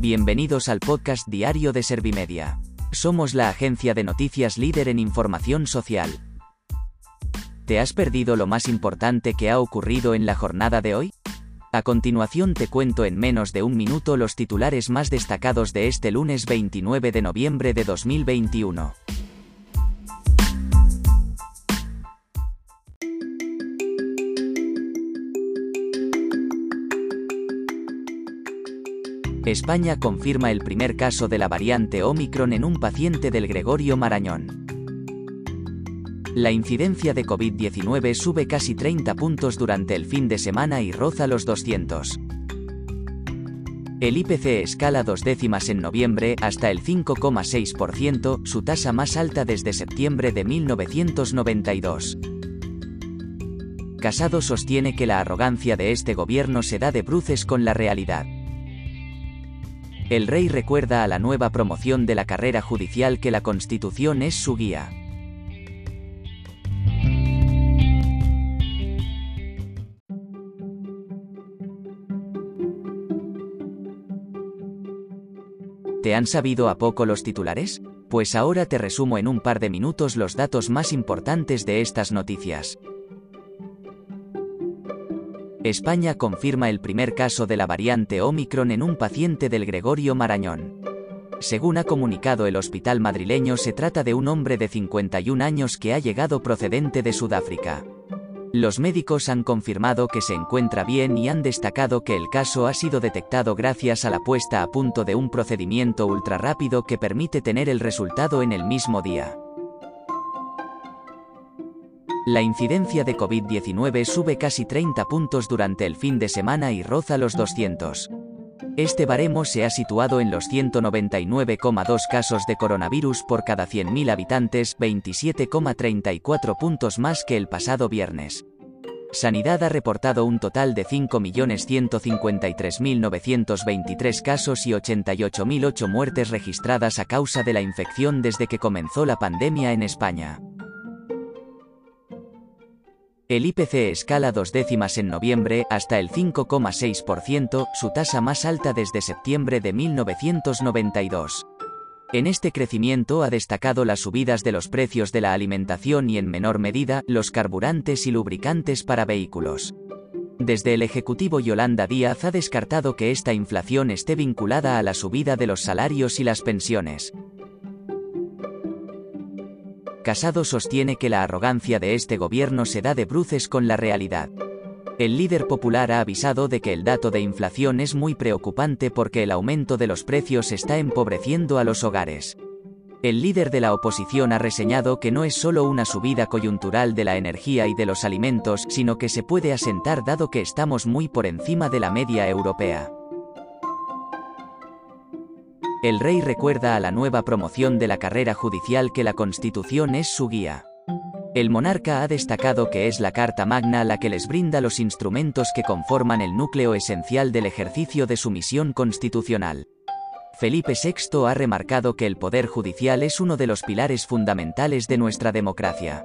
Bienvenidos al podcast diario de Servimedia. Somos la agencia de noticias líder en información social. ¿Te has perdido lo más importante que ha ocurrido en la jornada de hoy? A continuación te cuento en menos de un minuto los titulares más destacados de este lunes 29 de noviembre de 2021. España confirma el primer caso de la variante Omicron en un paciente del Gregorio Marañón. La incidencia de COVID-19 sube casi 30 puntos durante el fin de semana y roza los 200. El IPC escala dos décimas en noviembre hasta el 5,6%, su tasa más alta desde septiembre de 1992. Casado sostiene que la arrogancia de este gobierno se da de bruces con la realidad. El rey recuerda a la nueva promoción de la carrera judicial que la Constitución es su guía. ¿Te han sabido a poco los titulares? Pues ahora te resumo en un par de minutos los datos más importantes de estas noticias. España confirma el primer caso de la variante Omicron en un paciente del Gregorio Marañón. Según ha comunicado el hospital madrileño, se trata de un hombre de 51 años que ha llegado procedente de Sudáfrica. Los médicos han confirmado que se encuentra bien y han destacado que el caso ha sido detectado gracias a la puesta a punto de un procedimiento ultrarrápido que permite tener el resultado en el mismo día. La incidencia de COVID-19 sube casi 30 puntos durante el fin de semana y roza los 200. Este baremo se ha situado en los 199,2 casos de coronavirus por cada 100.000 habitantes, 27,34 puntos más que el pasado viernes. Sanidad ha reportado un total de 5.153.923 casos y 88.008 muertes registradas a causa de la infección desde que comenzó la pandemia en España. El IPC escala dos décimas en noviembre hasta el 5,6%, su tasa más alta desde septiembre de 1992. En este crecimiento ha destacado las subidas de los precios de la alimentación y en menor medida los carburantes y lubricantes para vehículos. Desde el Ejecutivo Yolanda Díaz ha descartado que esta inflación esté vinculada a la subida de los salarios y las pensiones. Casado sostiene que la arrogancia de este gobierno se da de bruces con la realidad. El líder popular ha avisado de que el dato de inflación es muy preocupante porque el aumento de los precios está empobreciendo a los hogares. El líder de la oposición ha reseñado que no es solo una subida coyuntural de la energía y de los alimentos, sino que se puede asentar dado que estamos muy por encima de la media europea. El rey recuerda a la nueva promoción de la carrera judicial que la Constitución es su guía. El monarca ha destacado que es la Carta Magna la que les brinda los instrumentos que conforman el núcleo esencial del ejercicio de su misión constitucional. Felipe VI ha remarcado que el Poder Judicial es uno de los pilares fundamentales de nuestra democracia.